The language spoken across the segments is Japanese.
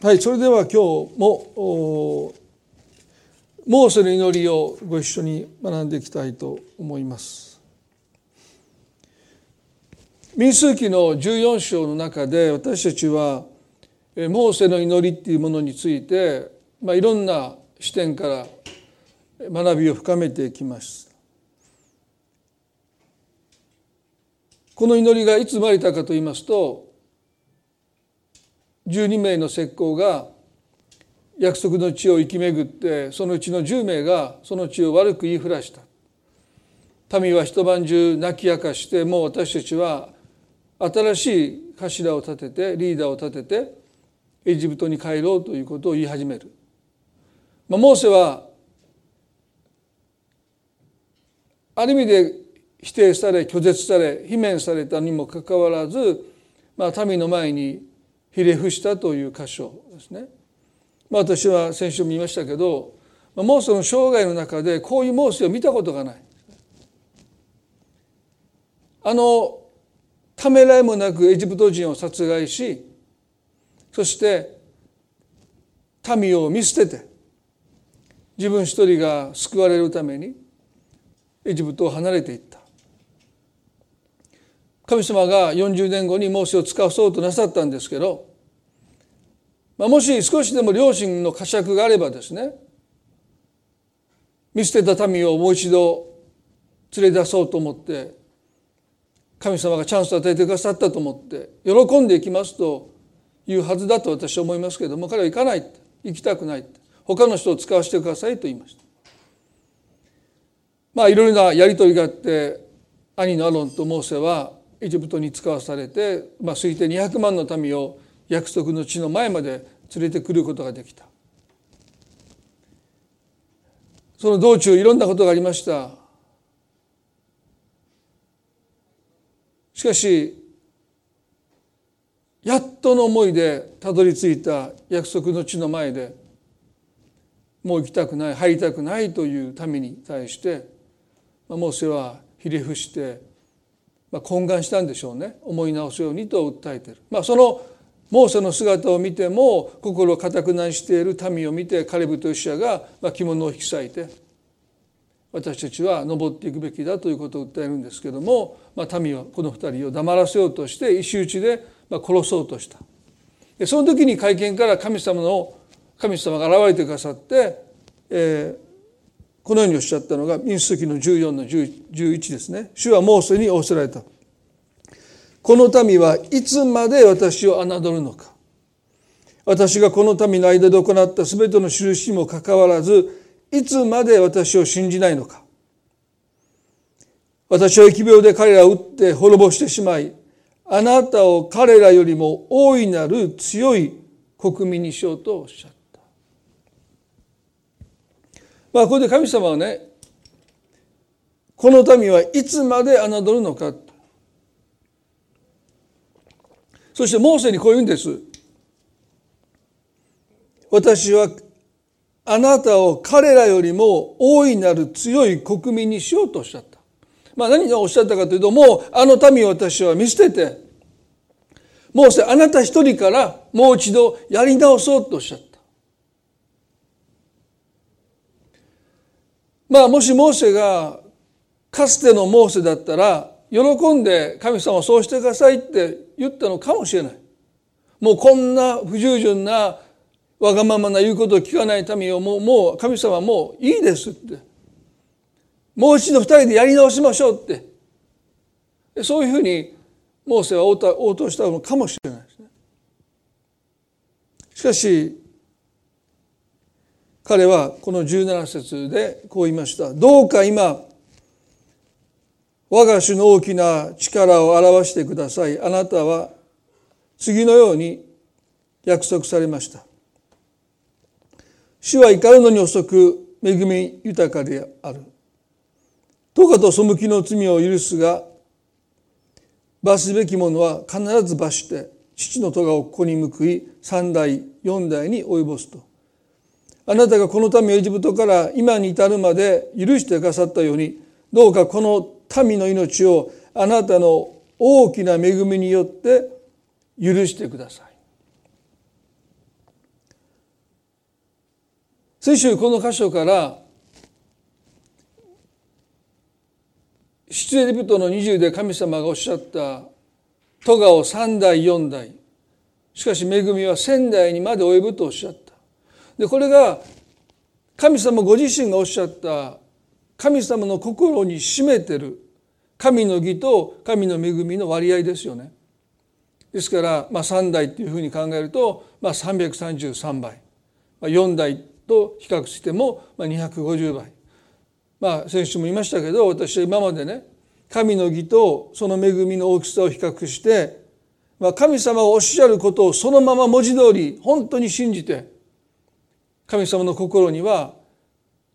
はいそれでは今日もモーセの祈りをご一緒に学んでいきたいと思います。民数記の14章の中で私たちはモーセの祈りっていうものについて、まあ、いろんな視点から学びを深めていきます。この祈りがいつ生まれたかと言いますと12名の石膏が約束の地を生き巡ってそのうちの10名がその地を悪く言いふらした。民は一晩中泣き明かしてもう私たちは新しい頭を立ててリーダーを立ててエジプトに帰ろうということを言い始める、まあ、モーセはある意味で否定され拒絶され罷免されたにもかかわらず、まあ、民の前にひれ伏したという箇所ですね。まあ、私は先週も言いましたけどモーセの生涯の中でこういうモーセを見たことがない。あのためらいもなくエジプト人を殺害しそして民を見捨てて自分一人が救われるためにエジプトを離れていった神様が40年後にモーセを使わそうとなさったんですけどまあ、もし少しでも両親の呵責があればですね見捨てた民をもう一度連れ出そうと思って神様がチャンスを与えてくださったと思って喜んでいきますというはずだと私は思いますけれども彼は行かない行きたくない他の人を使わせてくださいと言いました。まあいろいろなやり取りがあって兄のアロンとモーセはエジプトに使わされて、まあ、推定200万の民を約束の地の前まで連れてくることができた。その道中いろんなことがありました。しかしやっとの思いでたどり着いた約束の地の前でもう行きたくない入りたくないという民に対してモーセはひれ伏して、まあ、懇願したんでしょうね。思い直すようにと訴えている、まあ、そのモーセの姿を見ても心を固くなにしている民を見てカレブとヨシアが着物を引き裂いて私たちは登っていくべきだということを訴えるんですけども、まあ、民はこの二人を黙らせようとして石打ちで殺そうとした。でその時に会見から神様の神様が現れてくださって、えー、このようにおっしゃったのが民数記の14の11ですね。主はモーセに仰せられた。この民はいつまで私を侮るのか私がこの民の間で行った全ての印にもかかわらずいつまで私を信じないのか私は疫病で彼らを撃って滅ぼしてしまいあなたを彼らよりも大いなる強い国民にしようとおっしゃった。まあここで神様はねこの民はいつまで侮るのかそしてモーセにこう言うんです。私はあなたを彼らよりも大いなる強い国民にしようとおっしゃった。まあ何がおっしゃったかというと、もうあの民を私は見捨てて、モーセあなた一人からもう一度やり直そうとおっしゃった。まあもしモーセがかつてのモーセだったら喜んで神様をそうしてくださいって言ったのかもしれない。もうこんな不従順なわがままな言うことを聞かない民をもうもう神様もういいですってもう一度二人でやり直しましょうってそういうふうにモーセは応答したのかもしれないですね。しかし彼はこの17節でこう言いました。どうか今我が主の大きな力を表してください。あなたは次のように約束されました。主は怒るのに遅く恵み豊かである。どうかと背きの罪を許すが、罰すべきものは必ず罰して、父の咎をここに報い、三代、四代に及ぼすと。あなたがこの民をエジプトから今に至るまで許してくださったように、どうかこの民の命をあなたの大きな恵みによって許してください。先週この箇所から出エジプトの20で神様がおっしゃった戸川を3代4代しかし恵みは仙代にまで及ぶとおっしゃったでこれが神様ご自身がおっしゃった神様の心に占めてる。神の義と神の恵みの割合ですよね。ですから、まあ、3代っていうふうに考えると、まあ、333倍、まあ、4代と比較してもまあ250倍。まあ先週も言いましたけど私は今までね神の義とその恵みの大きさを比較して、まあ、神様がおっしゃることをそのまま文字通り本当に信じて神様の心には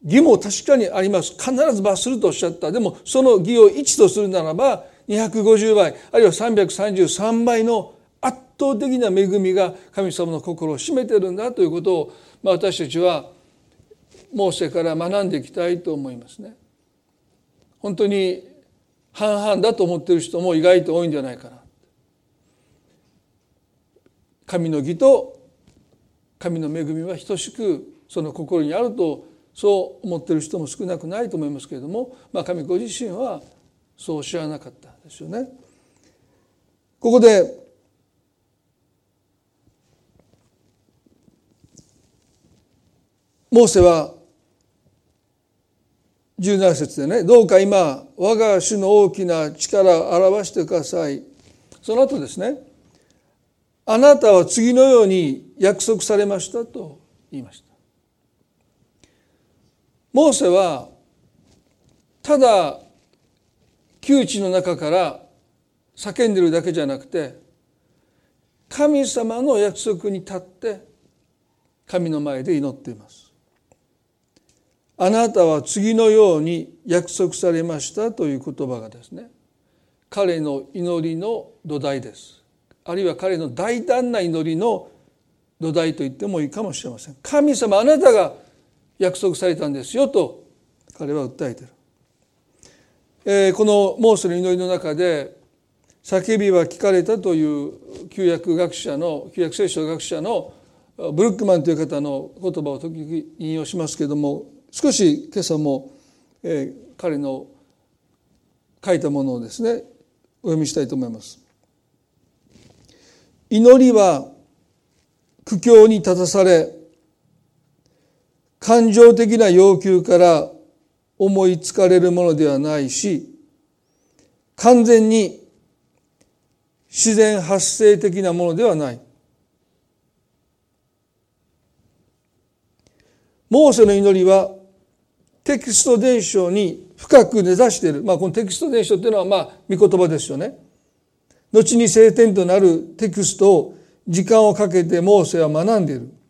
義も確かにあります必ず罰するとおっしゃったでもその義を1とするならば250倍あるいは333倍の圧倒的な恵みが神様の心を占めてるんだということを、まあ、私たちはモーセから学んでいきたいと思いますね。本当に半々だと思ってる人も意外と多いんじゃないかな。神の義と神の恵みは等しくその心にあるとそう思っている人も少なくないと思いますけれども、まあ、神ご自身はそう知らなかったですよね。ここでモーセは17節でね「どうか今我が主の大きな力を表してください」その後ですね「あなたは次のように約束されました」と言いました。モーセはただ窮地の中から叫んでるだけじゃなくて神様の約束に立って神の前で祈っています。あなたは次のように約束されましたという言葉がですね彼の祈りの土台ですあるいは彼の大胆な祈りの土台と言ってもいいかもしれません神様あなたが約束されたんですよと彼は訴えてる、えー、このモーセの祈りの中で叫びは聞かれたという旧約学者の旧約聖書学者のブルックマンという方の言葉を時々引用しますけれども少し今朝も、えー、彼の書いたものをですねお読みしたいと思います。祈りは苦境に立たされ感情的な要求から思いつかれるものではないし完全に自然発生的なものではない。モーセの祈りはテキスト伝承に深く根ざしている、まあ、このテキスト伝承っていうのはまあ御言葉ですよね。後に聖典となるテキストを時間をかけてモーセは学んでいる。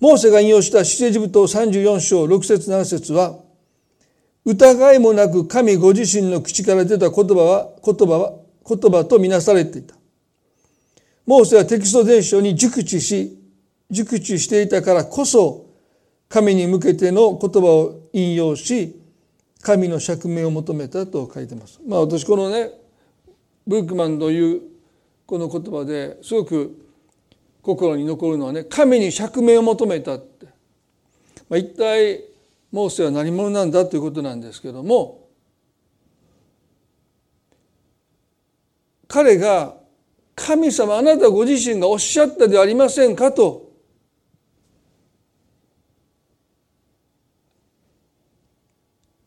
モーセが引用した出エジプト34章6節7節は疑いもなく神ご自身の口から出た言葉は言葉は言葉とみなされていた。モーセはテキスト伝承に熟知し熟知していたからこそ神に向けての言葉を引用し神の釈明を求めたと書いてます。まあ私このねブルックマンというこの言葉ですごく心に残るのはね神に釈明を求めたって、まあ、一体モーセは何者なんだということなんですけども彼が神様あなたご自身がおっしゃったではありませんかと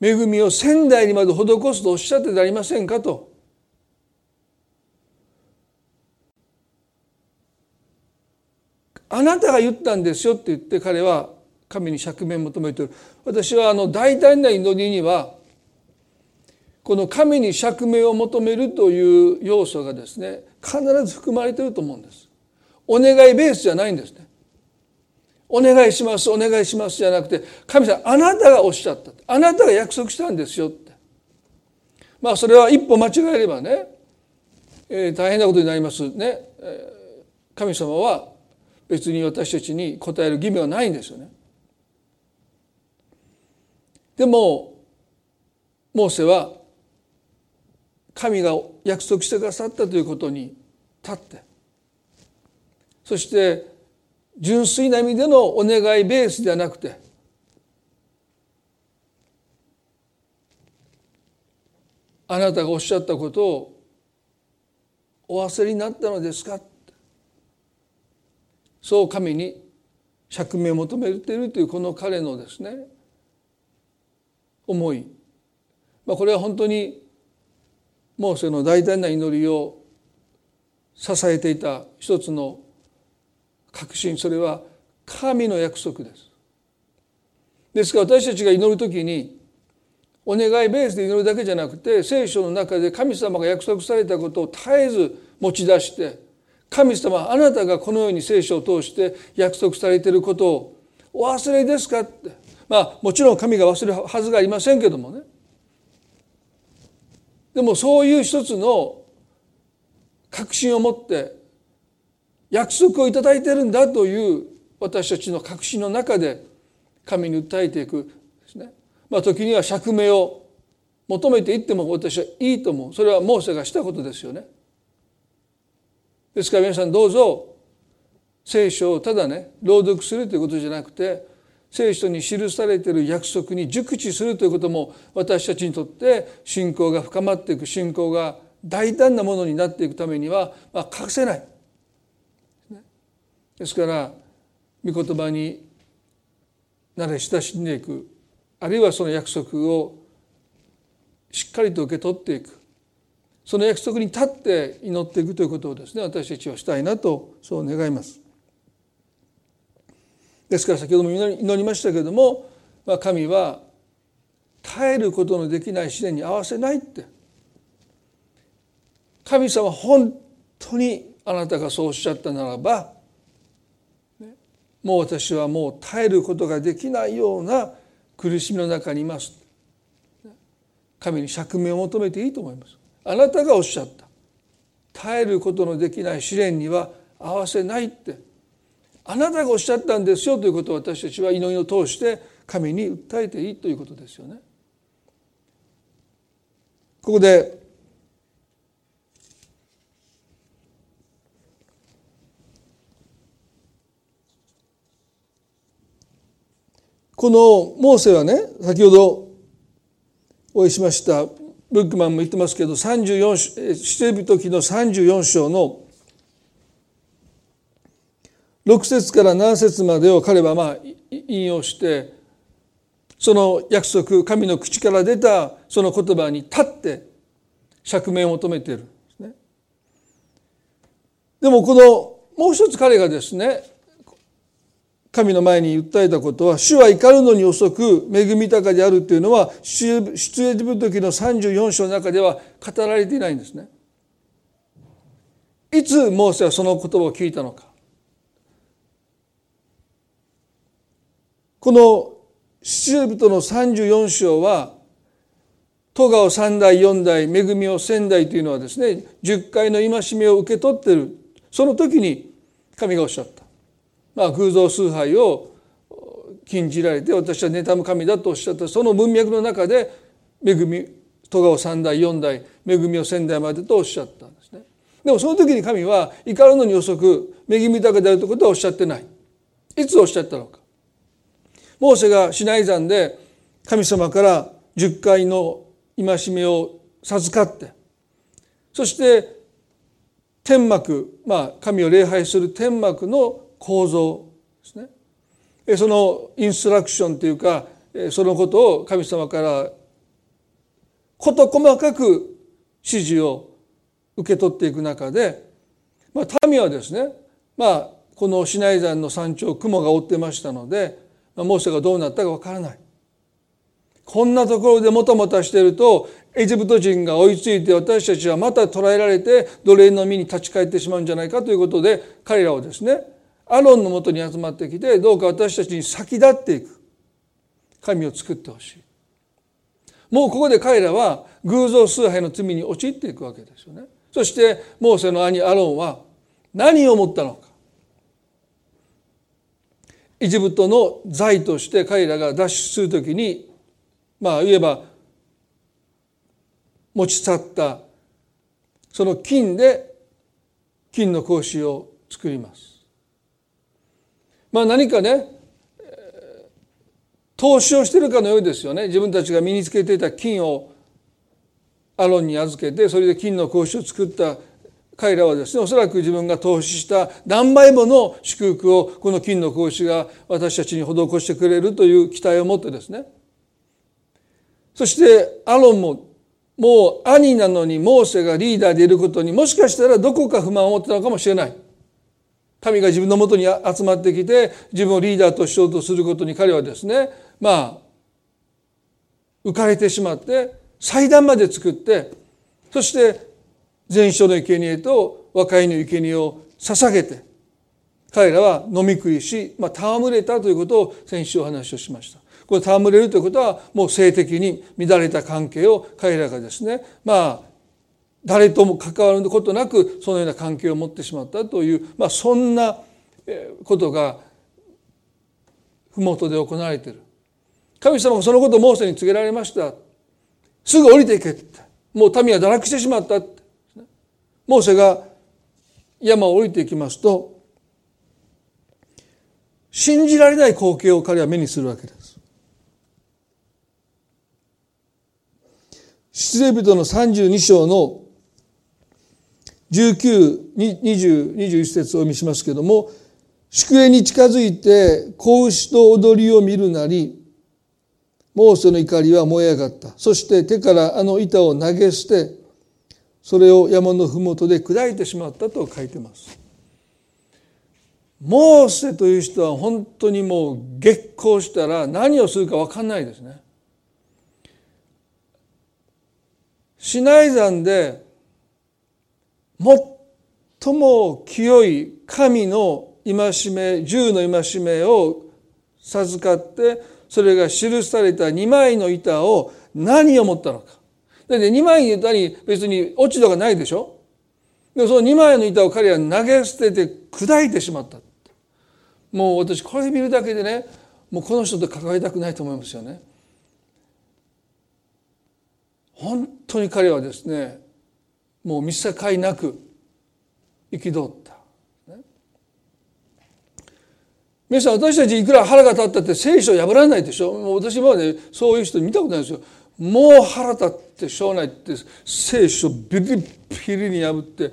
恵みを仙台にまで施すとおっしゃってでありませんかと。あなたが言ったんですよって言って彼は神に釈明を求めている。私はあの大胆な祈りにはこの神に釈明を求めるという要素がですね必ず含まれていると思うんです。お願いベースじゃないんですね。お願いしますお願いしますじゃなくて神様あなたがおっしゃった。あなたが約束したんですよって。まあそれは一歩間違えればね、えー、大変なことになりますね、えー、神様は別に私たちに答える義務はないんですよね。でもモーセは神が約束してくださったということに立って。そして純粋な意味でのお願いベースではなくてあなたがおっしゃったことをお忘れになったのですか？そう神に釈明を求めているというこの彼のですね思い、まあ、これは本当にモーセの大胆な祈りを支えていた一つの確信それは神の約束です。ですから私たちが祈る時にお願いベースで祈るだけじゃなくて聖書の中で神様が約束されたことを絶えず持ち出して神様あなたがこのように聖書を通して約束されていることをお忘れですかってまあもちろん神が忘れるはずがありませんけどもねでもそういう一つの確信を持って約束をいただいてるんだという私たちの確信の中で神に訴えていくですね。まあ時には釈明を求めていっても私はいいと思う。それはモーセがしたことですよね。ですから皆さんどうぞ聖書をただね朗読するということじゃなくて聖書に記されている約束に熟知するということも私たちにとって信仰が深まっていく信仰が大胆なものになっていくためには、まあ、欠かせない。ですから御言葉に慣れ親しんでいくあるいはその約束をしっかりと受け取っていくその約束に立って祈っていくということをですね私たちはしたいなとそう願います。ですから先ほども祈りましたけれども、まあ、神は耐えることのできない試練に合わせないって神様本当にあなたがそうおっしゃったならばもう私はもう耐えることができないような苦しみの中にいます神に釈明を求めていいと思いますあなたがおっしゃった耐えることのできない試練には合わせないってあなたがおっしゃったんですよということを私たちは祈りを通して神に訴えていいということですよね。ここでこのモーセはね先ほどお会いしましたブックマンも言ってますけど34出エビ時の34章の6節から7節までを彼はまあ引用してその約束神の口から出たその言葉に立って釈明を求めているんですね。でもこのもう一つ彼がですね神の前に訴えたことは主は怒るのに遅く恵み豊かであるというのは出エジプト記の34章の中では語られていないんですね。いつモーセはその言葉を聞いたのか。この出エジプトの34章は戸川三代四代恵みを千代というのはですね10回の戒めを受け取ってるその時に神がおっしゃった。まあ、偶像崇拝を禁じられて私は妬む神だとおっしゃったその文脈の中で恵み戸川三代四代恵みを仙台までとおっしゃったんですね。でもその時に神は怒るのに遅く恵み豊かであるということはおっしゃってない。いつおっしゃったのか。モーセがシナイ山で神様から十回の戒めを授かってそして天幕まあ神を礼拝する天幕の構造ですね。そのインストラクションというかそのことを神様から事細かく指示を受け取っていく中で、まあ、民はですねまあこのシナイ山の山頂雲が覆ってましたので、まあ、モーセがどうなったかわからない。こんなところでもたもたしているとエジプト人が追いついて私たちはまた捕らえられて奴隷の身に立ち返ってしまうんじゃないかということで彼らをですねアロンのもとに集まってきてどうか私たちに先立っていく。神を作ってほしい。もうここで彼らは偶像崇拝の罪に陥っていくわけですよね。そしてモーセの兄アロンは何を思ったのか。エジプトの財として彼らが脱出する時にまあ言えば持ち去ったその金で金の格子を作ります。まあ何かね投資をしてるかのようですよね。自分たちが身につけていた金をアロンに預けてそれで金の格子を作った。彼らはですねおそらく自分が投資した何倍もの祝福をこの金の格子が私たちに施してくれるという期待を持ってですね。そしてアロンももう兄なのにモーセがリーダーでいることにもしかしたらどこか不満を持ってたのかもしれない。民が自分のもとに集まってきて自分をリーダーとしようとすることに彼はですねまあ浮かれてしまって祭壇まで作ってそして全書の生贄と和解の生贄を捧げて彼らは飲み食いし、まあ、戯れたということを先週お話をしました。これ戯れるということはもう性的に乱れた関係を彼らがですねまあ誰とも関わることなくそのような関係を持ってしまったという、まあ、そんなことが麓で行われている。神様がそのことをモーセに告げられました。すぐ降りていけって。もう民は堕落してしまったって。モーセが山を降りていきますと信じられない光景を彼は目にするわけです。出エ人の32章の192021節を見しますけれども宿営に近づいて子牛と踊りを見るなりモーセの怒りは燃え上がった。そして手からあの板を投げ捨てそれを山の麓で砕いてしまったと書いてます。モーセという人は本当にもう激高したら何をするか分かんないですね。シナイ山で最も清い神の戒め銃の戒めを授かってそれが記された2枚の板を何を持ったのか。だって2枚の板に別に落ち度がないでしょ？でもその2枚の板を彼は投げ捨てて砕いてしまった。もう私これ見るだけでねもうこの人と関わりたくないと思いますよね。本当に彼はですねもう見境なく憤った。ね。皆さん私たちいくら腹が立ったって聖書破らないでしょ？もう私今までそういう人見たことないですよ。もう腹立ってしょうがないって聖書ビリビリに破って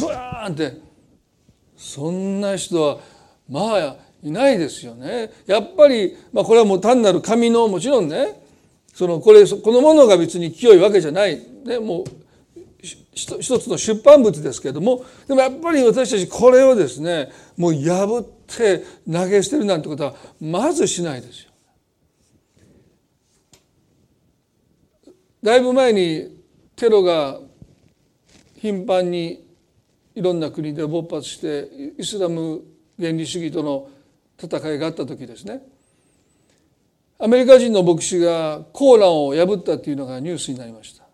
ブワーンって。そんな人はまあいないですよね。やっぱり、まあ、これはもう単なる神のもちろんね。そのこれこのものが別に清いわけじゃない、ね、もう一つの出版物ですけれどもでもやっぱり私たちこれをですねもう破って投げ捨てるなんてことはまずしないですよ。だいぶ前にテロが頻繁にいろんな国で勃発してイスラム原理主義との戦いがあった時ですねアメリカ人の牧師がコーランを破ったというのがニュースになりました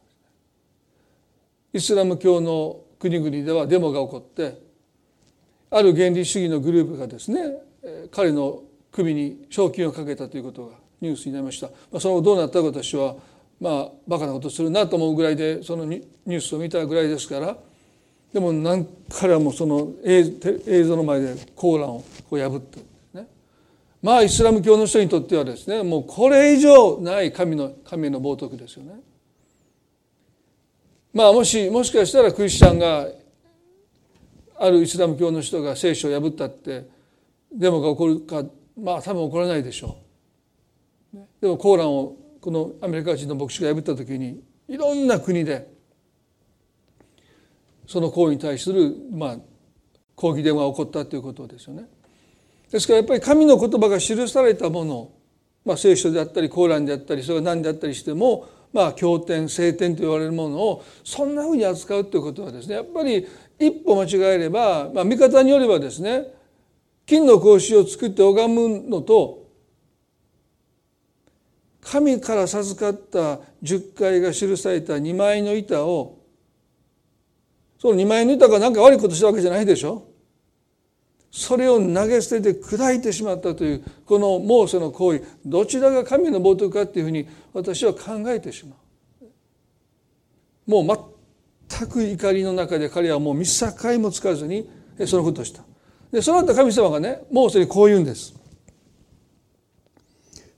イスラム教の国々ではデモが起こってある原理主義のグループがですね彼の首に賞金をかけたということがニュースになりました、ま、その後どうなったか私はまあバカなことするなと思うぐらいでそのニュースを見たぐらいですからでも何彼らもその映像の前でコーランをこう破ったまあイスラム教の人にとってはですねもうこれ以上ない神の神の冒涜ですよね。まあもしもしかしたらクリスチャンがあるイスラム教の人が聖書を破ったってデモが起こるかまあ多分起こらないでしょう。でもコーランをこのアメリカ人の牧師が破った時にいろんな国でその行為に対するまあ抗議電話が起こったということですよね。ですからやっぱり神の言葉が記されたもの、まあ、聖書であったりコーランであったりそれが何であったりしてもまあ経典聖典と言われるものをそんなふうに扱うということはですねやっぱり一歩間違えれば、まあ、見方によればですね金の格子を作って拝むのと神から授かった十回が記された二枚の板をその二枚の板が何か悪いことしたわけじゃないでしょ。それを投げ捨てて砕いてしまったというこのモーセの行為どちらが神の冒涜かっていうふうに私は考えてしまう。もう全く怒りの中で彼はもう見境もつかずにそのことをした。でその後神様がねモーセにこう言うんです。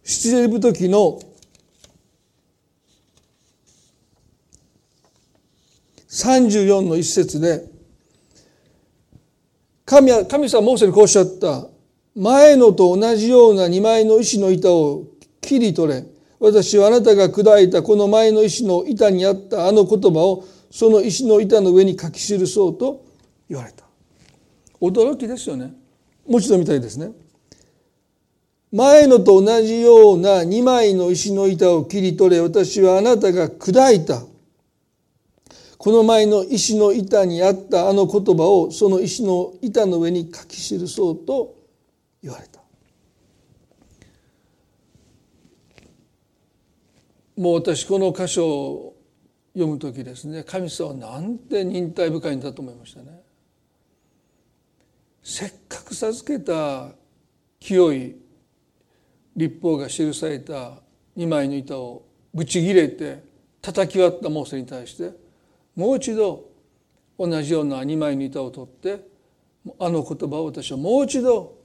出エジプト記の34の一節で神は神様はモーセにこうおっしゃった。前のと同じような二枚の石の板を切り取れ。私はあなたが砕いたこの前の石の板にあったあの言葉をその石の板の上に書き記そうと言われた。驚きですよね。もう一度見たいですね。前のと同じような二枚の石の板を切り取れ。私はあなたが砕いたこの前の石の板にあったあの言葉をその石の板の上に書き記そうと言われたもう私この箇所を読む時ですね神様なんて忍耐深いんだと思いましたね。せっかく授けた清い立法が記された2枚の板をぶち切れて叩き割ったモーセに対してもう一度同じような2枚の板を取ってあの言葉を私はもう一度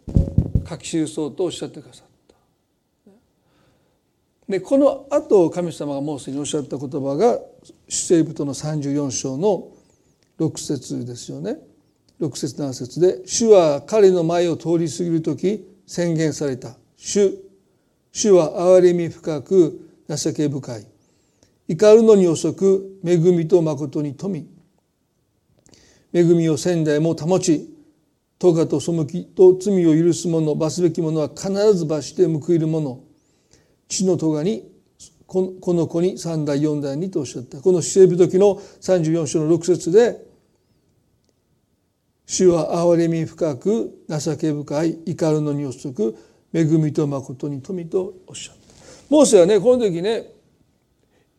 書き記そうとおっしゃってくださった。でこの後神様がモーセにおっしゃった言葉が出エジプトの34章の6節ですよね。6節7節で「主は彼の前を通り過ぎる時宣言された主主は憐れみ深く情け深い怒るのに遅く恵みと誠に富。恵みを仙台も保ち咎と背きと罪を許す者罰すべき者は必ず罰して報いる者。地の咎にこの子に三代四代にとおっしゃった。この死生日時の34章の6節で主は憐れみ深く情け深い怒るのに遅く恵みと誠に富とおっしゃった。モーセはねこの時ね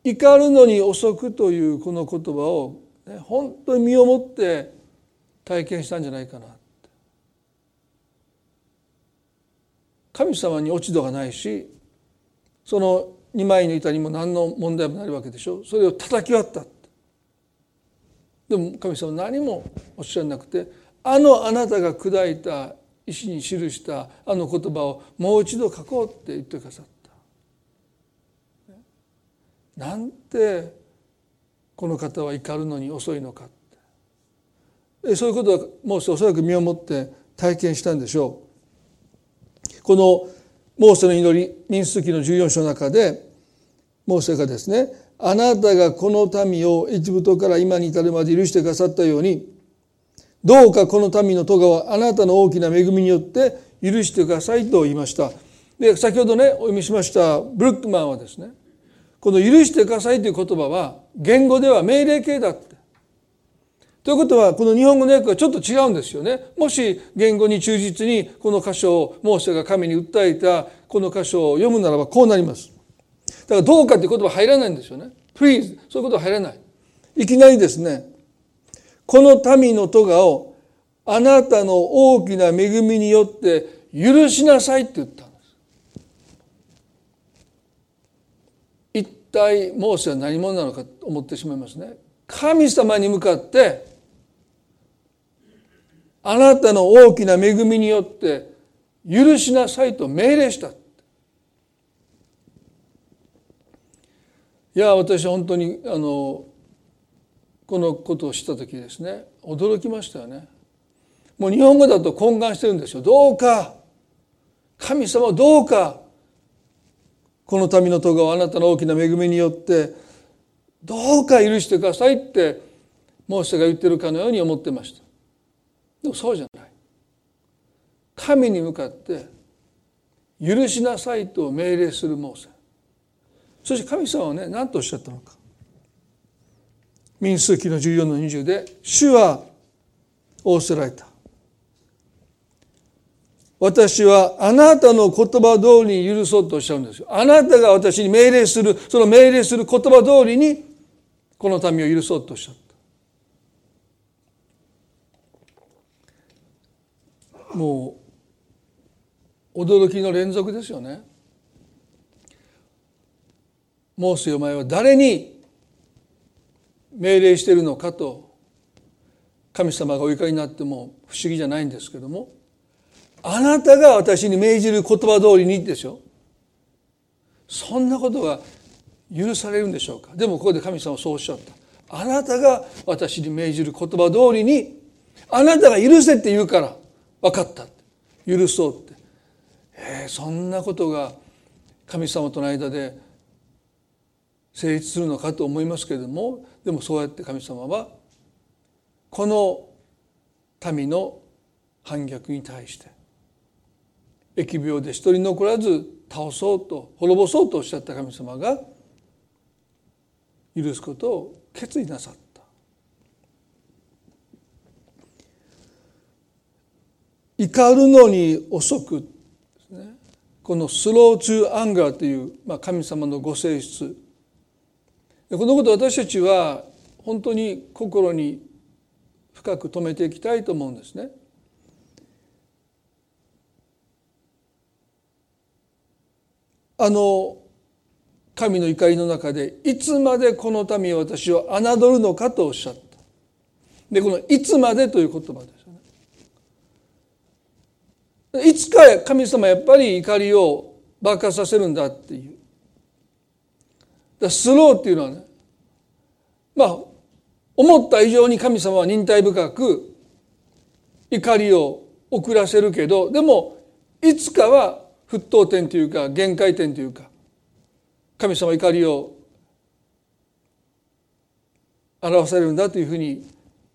怒るのに遅くというこの言葉を、ね、本当に身をもって体験したんじゃないかな神様に落ち度がないしその二枚の板にも何の問題もないわけでしょ。それを叩き割ったでも神様何もおっしゃらなくてあのあなたが砕いた石に記したあの言葉をもう一度書こうって言ってくださった。なんてこの方は怒るのに遅いのかってそういうことはもうおそらく身をもって体験したんでしょう。このモーセの祈り民数記の14章の中でモーセがですねあなたがこの民をエジプトから今に至るまで許してくださったようにどうかこの民の咎はあなたの大きな恵みによって許してくださいと言いましたで先ほどねお読みしましたブルックマンはですねこの「許してください」という言葉は言語では命令形だって。ということはこの日本語の訳はちょっと違うんですよね。もし言語に忠実にこの箇所をモーセが神に訴えたこの箇所を読むならばこうなります。だからどうかっていう言葉入らないんですよね。please そういうことは入らない。いきなりですねこの民の咎をあなたの大きな恵みによって許しなさいって言ったんです。一体モーセは何者なのかと思ってしまいますね。神様に向かってあなたの大きな恵みによって許しなさいと命令した。いや私本当にあのこのことを知った時ですね。驚きましたよね。もう日本語だと懇願してるんですよ。どうか。神様どうか。この民の咎をあなたの大きな恵みによってどうか許してくださいってモーセが言ってるかのように思ってました。でもそうじゃない。神に向かって許しなさいと命令するモーセ。そして神様はね何とおっしゃったのか。民数記の14の20で主は仰せられた。私はあなたの言葉通りに許そうとおっしゃるんですよ。あなたが私に命令するその命令する言葉通りにこの民を許そうとおっしゃった。もう驚きの連続ですよね。モーセお前は誰に命令しているのかと神様がお怒りになっても不思議じゃないんですけども。あなたが私に命じる言葉通りにでしょ？そんなことが許されるんでしょうか？でもここで神様はそうおっしゃった。あなたが私に命じる言葉通りにあなたが許せって言うから分かった許そうって。えー、そんなことが神様との間で成立するのかと思いますけれどもでもそうやって神様はこの民の反逆に対して疫病で一人残らず倒そうと滅ぼそうとおっしゃった神様が許すことを決意なさった。怒るのに遅くですね。このスローツーアンガーという、まあ、神様のご性質。このこと私たちは本当に心に深く留めていきたいと思うんですね。あの神の怒りの中でいつまでこの民は私を侮るのかとおっしゃった。でこの「いつまで」という言葉ですよね。いつか神様やっぱり怒りを爆発させるんだっていう。だスローっていうのはねまあ思った以上に神様は忍耐深く怒りを遅らせるけどでもいつかは沸騰点というか限界点というか神様怒りを表されるんだというふうに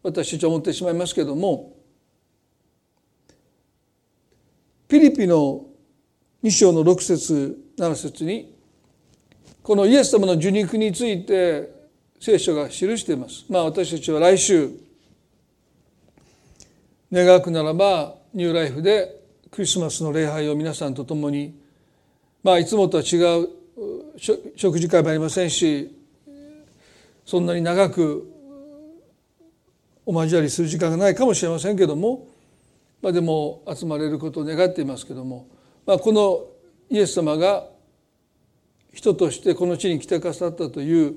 私たちは思ってしまいますけどもピリピの2章の6節7節にこのイエス様の受肉について聖書が記しています。まあ私たちは来週願くならばニューライフでクリスマスの礼拝を皆さんと共にまあいつもとは違う食事会もありませんしそんなに長くお交わりする時間がないかもしれませんけども、まあ、でも集まれることを願っていますけども、まあ、このイエス様が人としてこの地に来てくださったという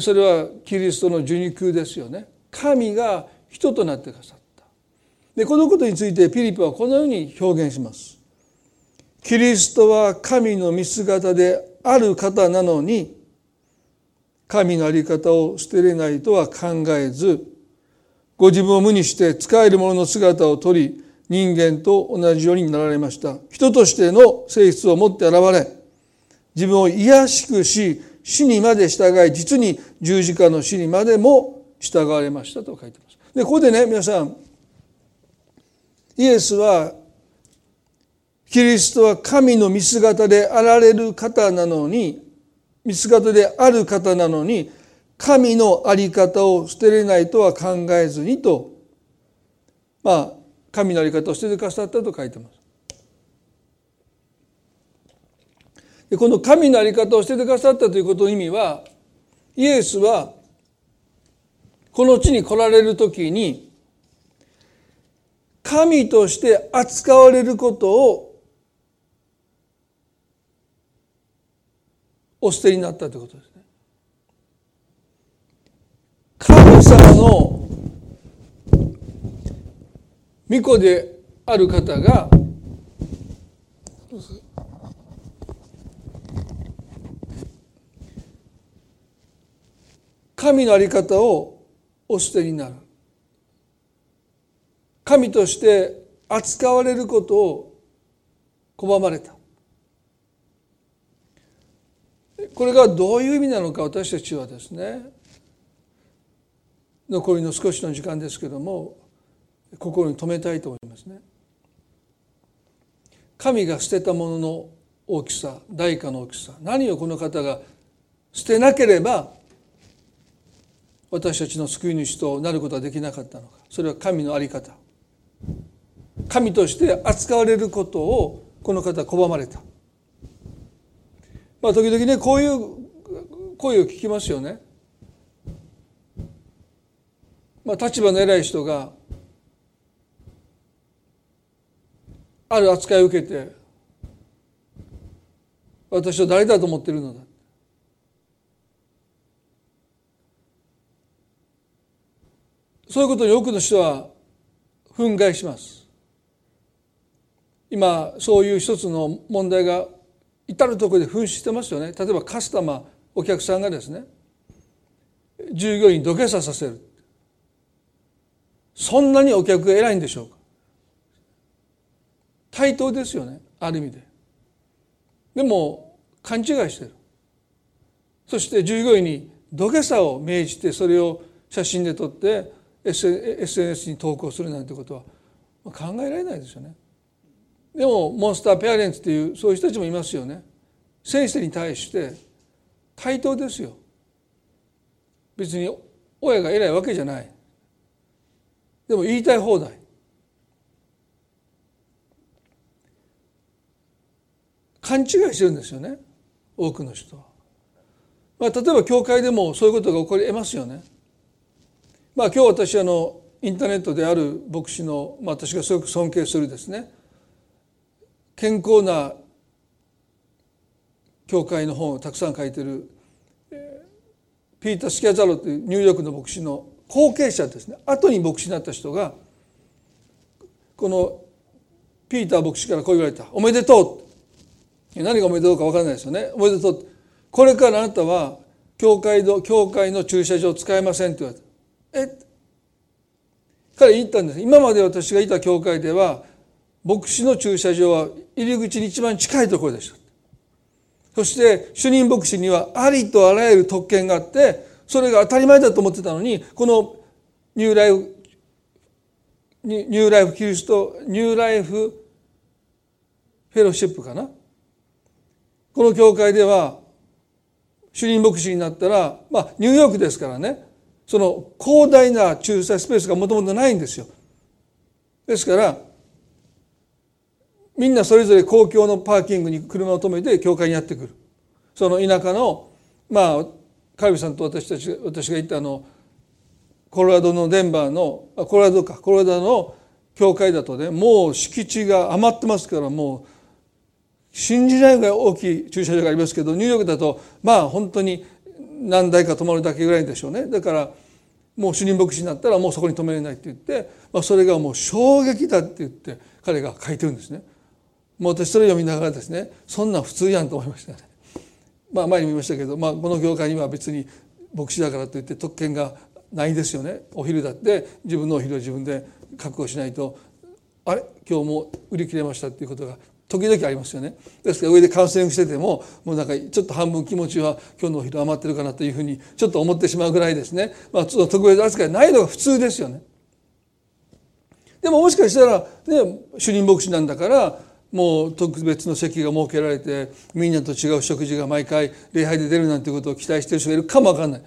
それはキリストの受肉ですよね。神が人となってくださった。でこのことについてピリピはこのように表現しますキリストは神の見姿である方なのに神の在り方を捨てれないとは考えずご自分を無にして使える者の姿をとり人間と同じようになられました人としての性質を持って現れ自分を卑しくし死にまで従い実に十字架の死にまでも従われましたと書いてます。でここでね皆さんイエスはキリストは神の見姿であられる方なのに見姿である方なのに神の在り方を捨てれないとは考えずにとまあ神の在り方を捨ててくださったと書いてます。この神の在り方を捨ててくださったということの意味はイエスはこの地に来られる時に神として扱われることをお捨てになったということですね。神様の御子である方が神の在り方をお捨てになる神として扱われることを拒まれた。これがどういう意味なのか私たちはですね残りの少しの時間ですけども心に留めたいと思いますね。神が捨てたものの大きさ代価の大きさ何をこの方が捨てなければ私たちの救い主となることはできなかったのか。それは神の在り方。神として扱われることをこの方は拒まれた。まあ時々ねこういう声を聞きますよね。まあ立場の偉い人がある扱いを受けて私は誰だと思ってるのだ。そういうことに多くの人は憤慨します。今そういう一つの問題が至る所で噴出してますよね。例えばカスタマーお客さんがですね従業員土下座させる。そんなにお客が偉いんでしょうか。対等ですよねある意味で。でも勘違いしてる。そして従業員に土下座を命じてそれを写真で撮って SNS に投稿するなんてことは考えられないですよね。でもモンスターペアレンツっていうそういう人たちもいますよね。先生に対して対等ですよ。別に親が偉いわけじゃない。でも言いたい放題。勘違いしてるんですよね。多くの人は、まあ、例えば教会でもそういうことが起こり得ますよね。まあ今日私あのインターネットである牧師の、まあ、私がすごく尊敬するですね健康な教会の本をたくさん書いてるピーター・スキャザロというニューヨークの牧師の後継者ですね。後に牧師になった人がこのピーター牧師からこう言われた「おめでとう」何がおめでとうか分からないですよね「おめでとう」これからあなたは教会の教会の駐車場使えません」って言われた「え？彼言ったんです。今まで私がいた教会では牧師の駐車場は入り口に一番近いところでした。そして主任牧師にはありとあらゆる特権があってそれが当たり前だと思ってたのにこのニューライフニューライフキリストニューライフフェロシップかな？この教会では主任牧師になったらまあニューヨークですからねその広大な駐車スペースがもともとないんですよ。ですからみんなそれぞれ公共のパーキングに車を止めて教会にやってくるその田舎のまあカルビさんと私たち私が行ったあのコロラドのデンバーのコロラドかコロラドの教会だとねもう敷地が余ってますからもう信じないぐらい大きい駐車場がありますけどニューヨークだとまあ本当に何台か止まるだけぐらいでしょうねだからもう主任牧師になったらもうそこに止めれないって言って、まあ、それがもう衝撃だって言って彼が書いてるんですね。もう私それ読みながらですねそんな普通やんと思いましたね。まあ前にも言いましたけど、まあ、この業界には別に牧師だからといって特権がないですよねお昼だって自分のお昼を自分で確保しないとあれ？今日も売り切れましたっていうことが時々ありますよねですから上でカウンセリングしててももうなんかちょっと半分気持ちは今日のお昼余ってるかなというふうにちょっと思ってしまうぐらいですね、まあ、ちょっと特別扱いないのが普通ですよね。でももしかしたら、ね、主任牧師なんだからもう特別の席が設けられてみんなと違う食事が毎回礼拝で出るなんてことを期待している人がいるかも分かんない。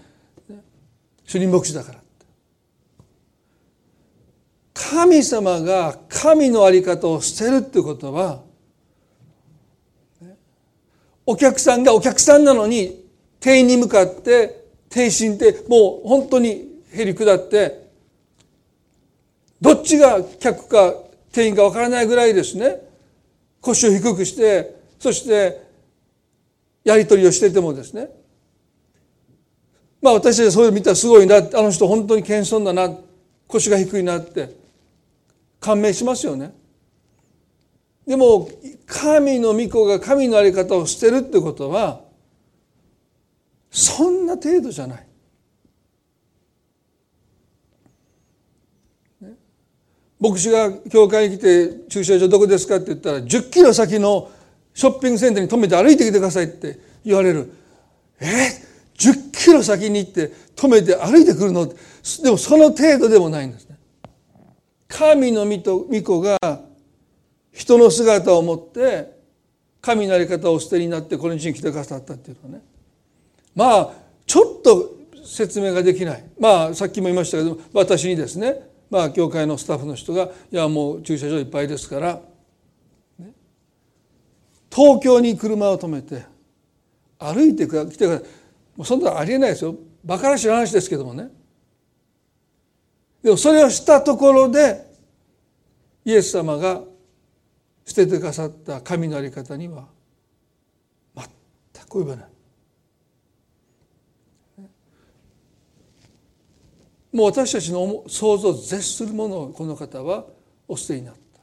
主任牧師だから神様が神の在り方を捨てるってことはお客さんがお客さんなのに店員に向かって店心ってもう本当にへり下ってどっちが客か店員かわからないぐらいですね。腰を低くしてそしてやり取りをしててもですねまあ私たちはそういうの見たらすごいなあの人本当に謙遜だな腰が低いなって感銘しますよね。でも神の御子が神の在り方を捨てるってことはそんな程度じゃない。牧師が教会に来て駐車場どこですかって言ったら10キロ先のショッピングセンターに止めて歩いてきてくださいって言われる。え？10キロ先に行って止めて歩いてくるの？でもその程度でもないんですね。神の御と御子が人の姿を持って神の在り方を捨てになってこの地に来てくださったっていうのはね。まあちょっと説明ができない。まあさっきも言いましたけど私にですねまあ教会のスタッフの人が「いやもう駐車場いっぱいですから」ね、東京に車を止めて歩いて来てください。もうそんなのありえないですよ。バカらしい話ですけどもね。でもそれをしたところでイエス様が捨ててくださった神の在り方には全く及ばない。もう私たちの想像を絶するものをこの方はお捨てになった。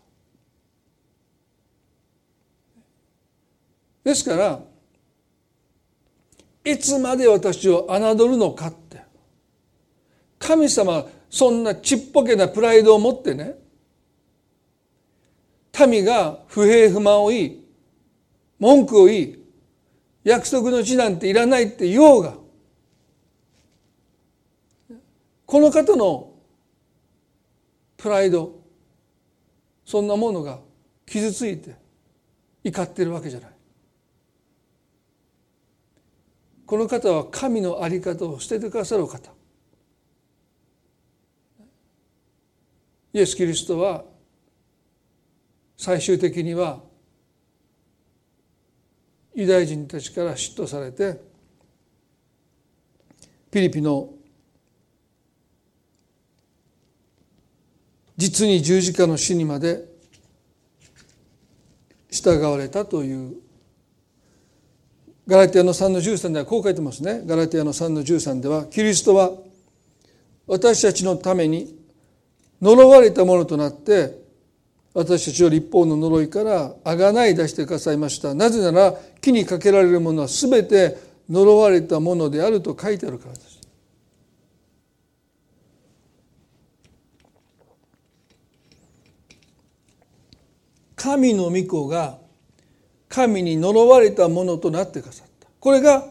ですからいつまで私を侮るのかって。神様そんなちっぽけなプライドを持ってね民が不平不満を言い文句を言い約束の地なんていらないって言おうがこの方のプライドそんなものが傷ついて怒ってるわけじゃない。この方は神の在り方を捨ててくださる方。イエス・キリストは最終的にはユダヤ人たちから嫉妬されてピリピの実に十字架の死にまで従われたという。ガラティアの3の13ではこう書いてますね。ガラティアの3の13ではキリストは私たちのために呪われたものとなって私たちを立法の呪いからあがない出してくださいました。なぜなら木にかけられるものは全て呪われたものであると書いてあるからです。神の御子が神に呪われたものとなってくださった。これが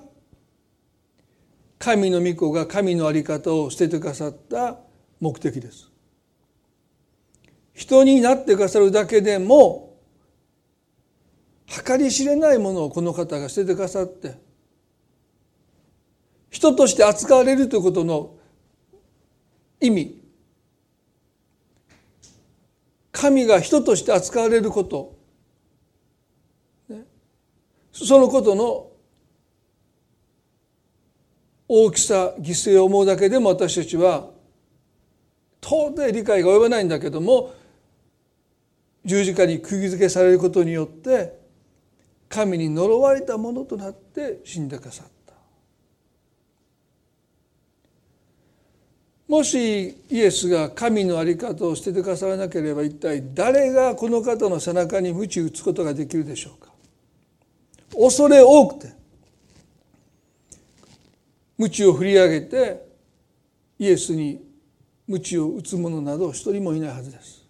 神の御子が神の在り方を捨ててくださった目的です。人になってくださるだけでも計り知れないものをこの方が捨ててくださって人として扱われるということの意味神が人として扱われること、ね、そのことの大きさ犠牲を思うだけでも私たちは到底理解が及ばないんだけども十字架に釘付けされることによって神に呪われたものとなって死んでくださ。ったもしイエスが神の在り方を捨ててくださらなければ一体誰がこの方の背中に鞭打つことができるでしょうか？恐れ多くて鞭を振り上げてイエスに鞭を打つ者など一人もいないはずです。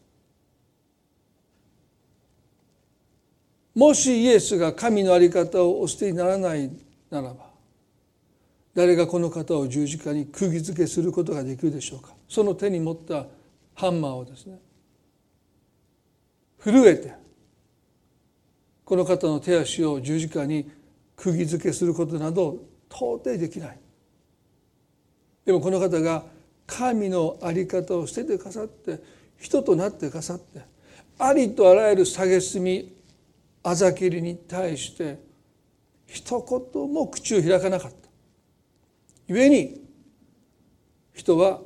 もしイエスが神の在り方をお捨てにならないならば誰がこの方を十字架に釘付けすることができるでしょうか？その手に持ったハンマーをですね震えてこの方の手足を十字架に釘付けすることなど到底できない。でもこの方が神の在り方を捨ててくださって人となってくださってありとあらゆる蔑みあざきりに対して一言も口を開かなかった。故に人は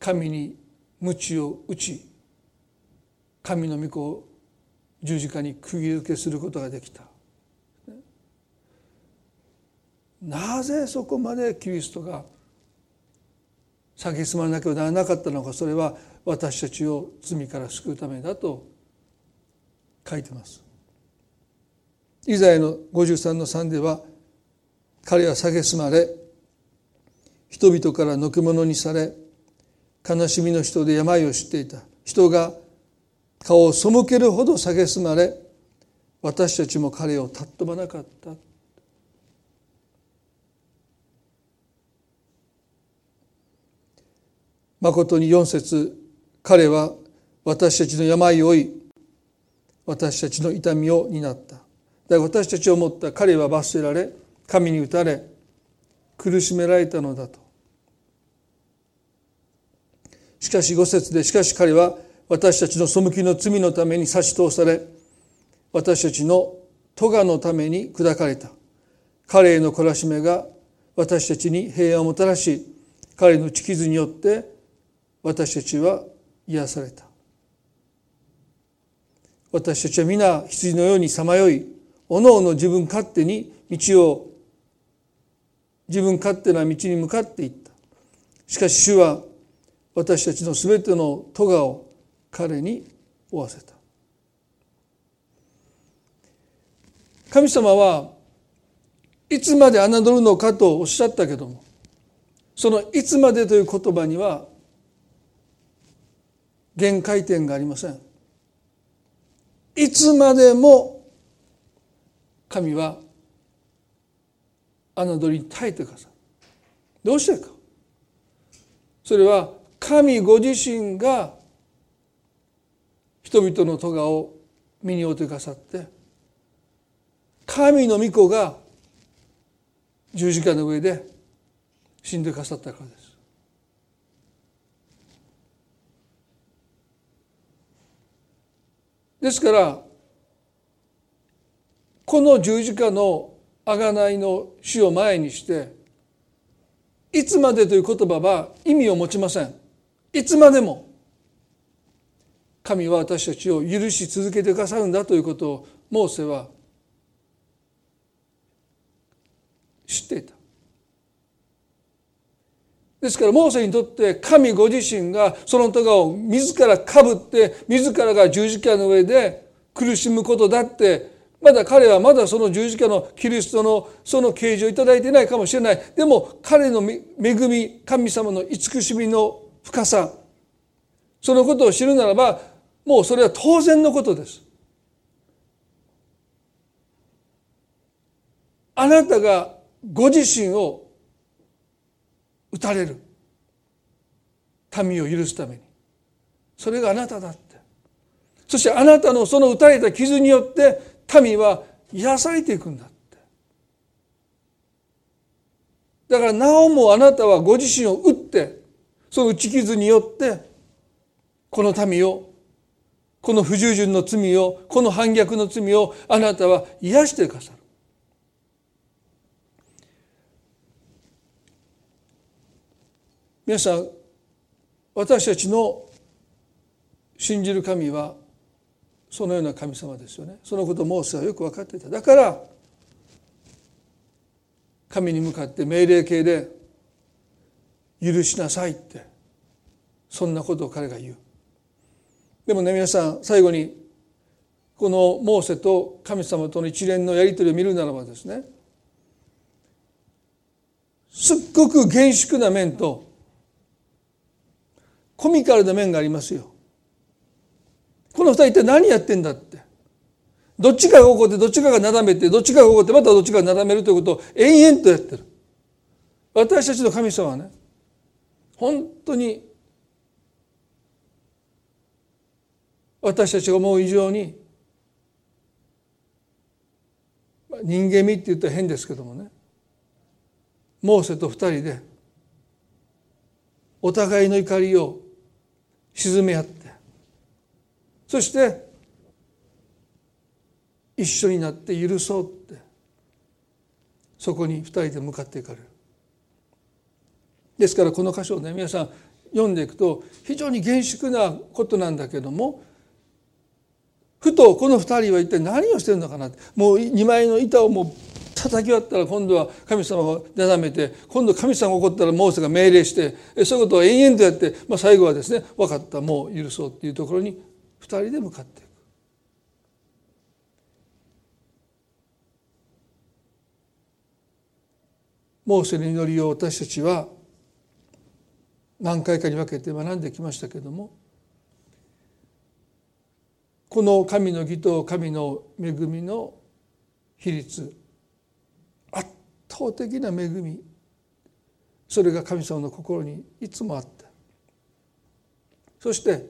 神に鞭を打ち神の御子を十字架に釘付けすることができた。なぜそこまでキリストが蔑まなければならなかったのかそれは私たちを罪から救うためだと書いてます。イザヤの53の3では彼は蔑まれ人々からのけ者にされ悲しみの人で病を知っていた。人が顔を背けるほど蔑まれ私たちも彼を尊ばなかった。まことに4節彼は私たちの病を負い私たちの痛みを担った。だ私たちを思った。彼は罰せられ神に打たれ苦しめられたのだと。しかし五節でしかし彼は私たちの背きの罪のために差し通され私たちの咎のために砕かれた。彼への懲らしめが私たちに平安をもたらし彼の血傷によって私たちは癒された。私たちは皆羊のようにさまよいおのおの自分勝手に道を自分勝手な道に向かっていった。しかし主は私たちの全ての咎を彼に負わせた。神様はいつまで侮るのかとおっしゃったけどもその「いつまで」という言葉には限界点がありません。いつまでも神は侮りに耐えてください。どうしてか。それは神ご自身が人々の咎を身に負ってくださって神の御子が十字架の上で死んでくださったからです。ですからこの十字架の贖いの死を前にしていつまでという言葉は意味を持ちませんいつまでも神は私たちを許し続けてくださるんだということをモーセは知っていた。ですからモーセにとって神ご自身がその咎を自らかぶって自らが十字架の上で苦しむことだってまだ彼はまだその十字架のキリストのその啓示をいただいていないかもしれない。でも彼の恵み神様の慈しみの深さ。そのことを知るならばもうそれは当然のことです。あなたがご自身を打たれる。民を許すために。それがあなただって。そしてあなたのその打たれた傷によって民は癒されていくんだって。だからなおもあなたはご自身を打ってその打ち傷によってこの民をこの不従順の罪をこの反逆の罪をあなたは癒してくださる。皆さん私たちの信じる神はそのような神様ですよね。そのことをモーセはよく分かっていた。だから神に向かって命令形で「許しなさい」ってそんなことを彼が言う。でもね皆さん最後にこのモーセと神様との一連のやり取りを見るならばですねすっごく厳粛な面とコミカルな面がありますよ。この二人一体何やってんだって。どっちかが怒ってどっちかがなだめてどっちかが怒ってまたどっちかがなだめるということを延々とやってる。私たちの神様はね本当に私たちが思う以上に人間味って言ったら変ですけどもねモーセと二人でお互いの怒りを沈め合ってそして一緒になって許そうってそこに二人で向かっていかれる。ですからこの箇所をね皆さん読んでいくと非常に厳粛なことなんだけどもふとこの二人は一体何をしてるのかなもう二枚の板をもう叩き割ったら今度は神様をなだめて今度神様が怒ったらモーセが命令してそういうことを延々とやって、まあ、最後はですね分かったもう許そうっていうところに二人で向かっていく。モーセの祈りを私たちは何回かに分けて学んできましたけれどもこの神の義と神の恵みの比率圧倒的な恵みそれが神様の心にいつもあった。そして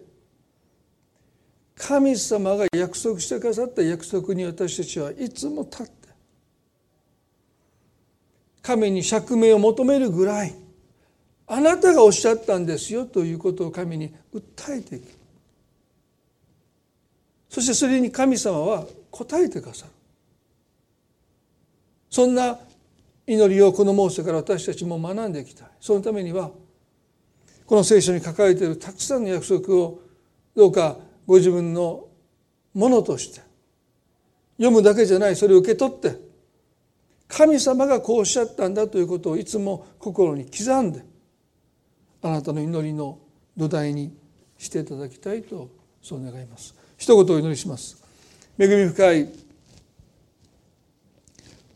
神様が約束してくださった約束に私たちはいつも立って神に釈明を求めるぐらいあなたがおっしゃったんですよということを神に訴えていく。そしてそれに神様は答えてくださる。そんな祈りをこのモーセから私たちも学んでいきたい。そのためにはこの聖書に書かれているたくさんの約束をどうかご自分のものとして読むだけじゃないそれを受け取って神様がこうおっしゃったんだということをいつも心に刻んであなたの祈りの土台にしていただきたいとそう願います。一言お祈りします。恵み深い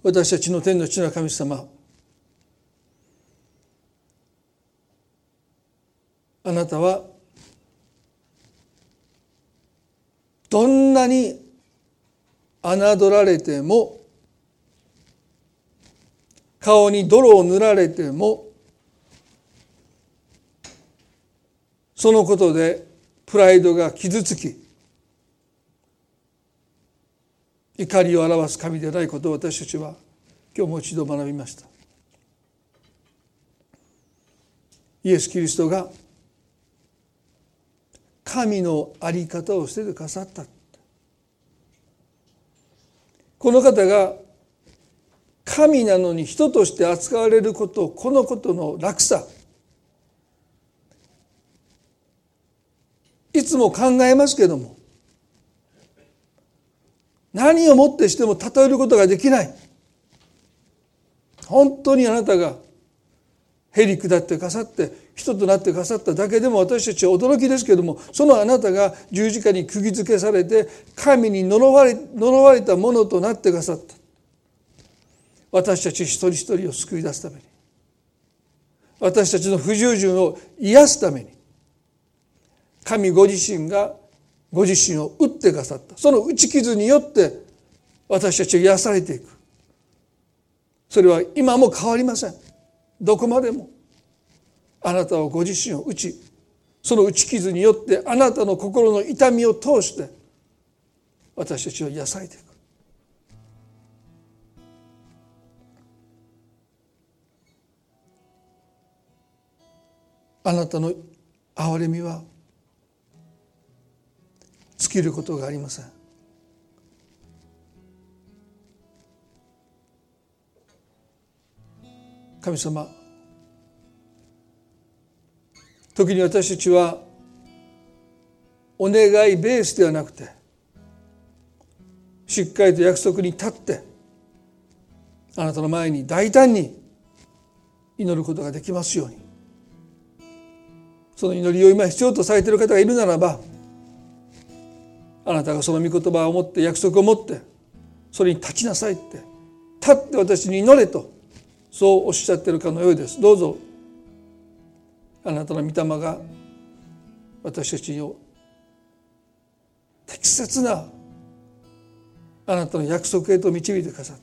私たちの天の地の神様あなたはどんなに侮られても顔に泥を塗られてもそのことでプライドが傷つき怒りを表す神でないことを私たちは今日もう一度学びました。イエス・キリストが神の在り方を捨ててくださった。この方が神なのに人として扱われることこのことの楽さいつも考えますけども何をもってしても例えることができない。本当にあなたがへり下ってかさって人となってかさっただけでも私たちは驚きですけどもそのあなたが十字架に釘付けされて神に呪われ呪われたものとなってかさった。私たち一人一人を救い出すために。私たちの不従順を癒すために。神ご自身がご自身を打ってくださった。その打ち傷によって私たちは癒されていく。それは今も変わりません。どこまでも。あなたはご自身を打ちその打ち傷によってあなたの心の痛みを通して私たちを癒されていく。あなたの憐れみは尽きることがありません。神様時に私たちはお願いベースではなくてしっかりと約束に立ってあなたの前に大胆に祈ることができますように。その祈りを今必要とされている方がいるならばあなたがその御言葉を持って約束を持ってそれに立ちなさいって立って私に祈れとそうおっしゃってるかのようですどうぞあなたの御霊が私たちを適切なあなたの約束へと導いてくださった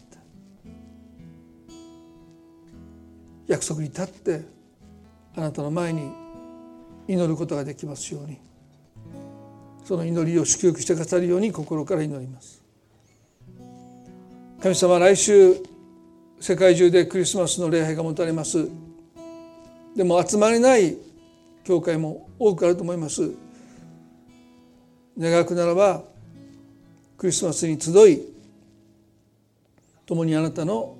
約束に立ってあなたの前に祈ることができますように。その祈りを祝福してくださるように心から祈ります。神様来週世界中でクリスマスの礼拝が持たれます。でも集まれない教会も多くあると思います。願くならばクリスマスに集い共にあなたの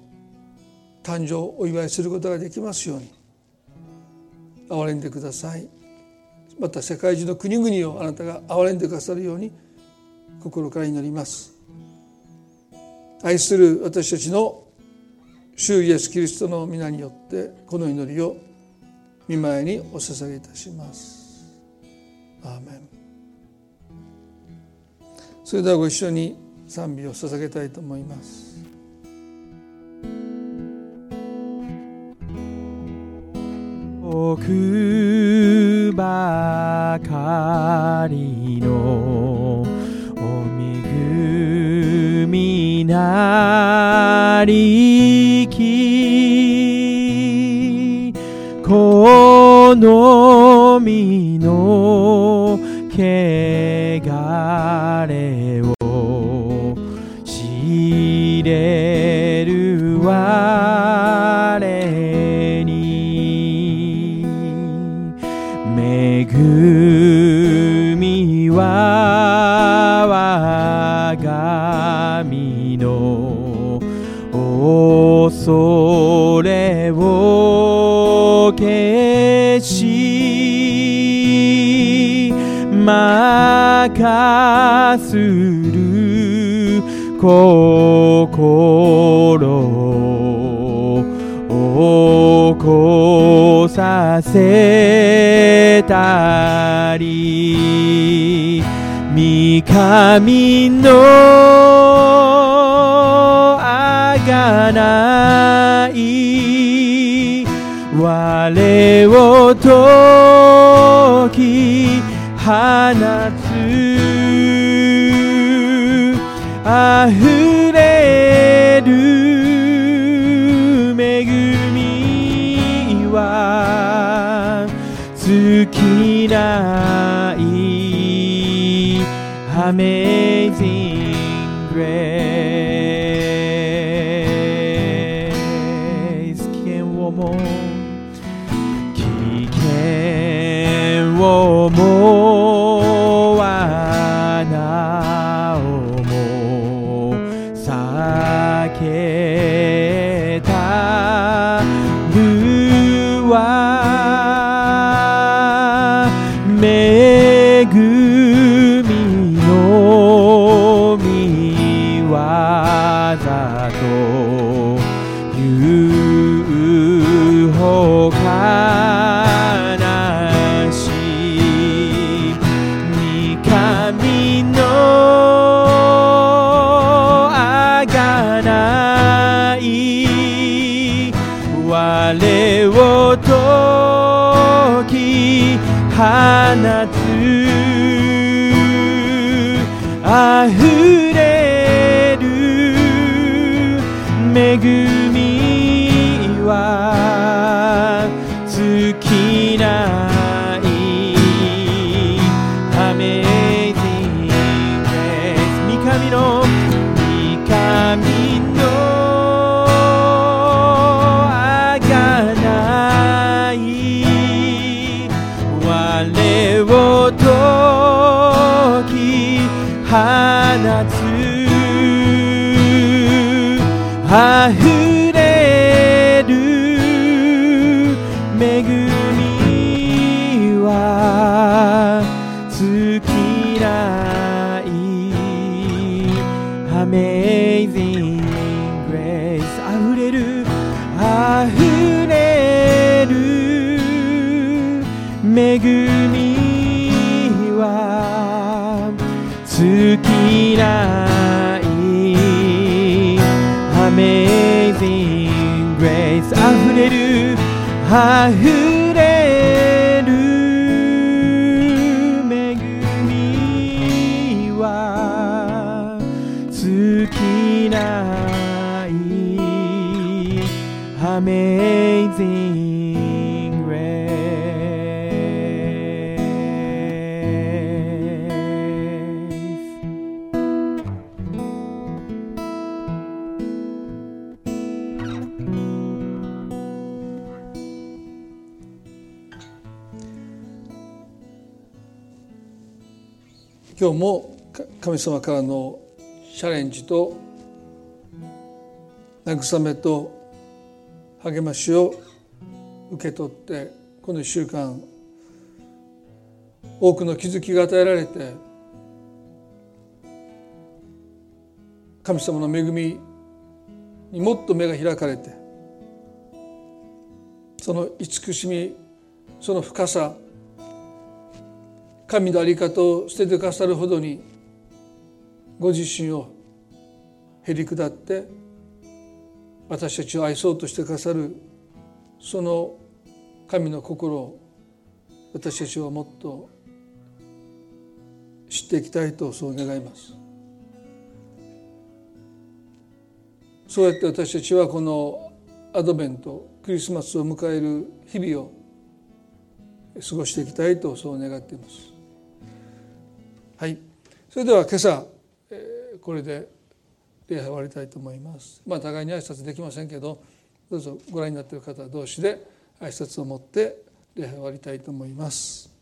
誕生をお祝いすることができますように。憐れんでください。また世界中の国々をあなたが憐れんでくださるように心から祈ります。愛する私たちの主イエスキリストの皆によってこの祈りを見舞いにお捧げいたします。アーメン。それではご一緒に賛美を捧げたいと思います。奥ばかりのお恵みなりき。この身の汚れを知れるわ恵みは我が身の恐れを消し任する心起こさせたり三神のあがない。我を解き放つ。あふない羽きあふ今日も神様からのチャレンジと慰めと励ましを受け取ってこの1週間多くの気づきが与えられて神様の恵みにもっと目が開かれてその慈しみその深さ神の在り方を捨ててくださるほどにご自身をへり下って私たちを愛そうとしてくださるその神の心を私たちはもっと知っていきたいとそう願います。そうやって私たちはこのアドベントクリスマスを迎える日々を過ごしていきたいとそう願っています。はい。それでは今朝えーこれで礼拝終わりたいと思います。まあ互いに挨拶できませんけどどうぞご覧になっている方同士で挨拶を持って礼拝終わりたいと思います。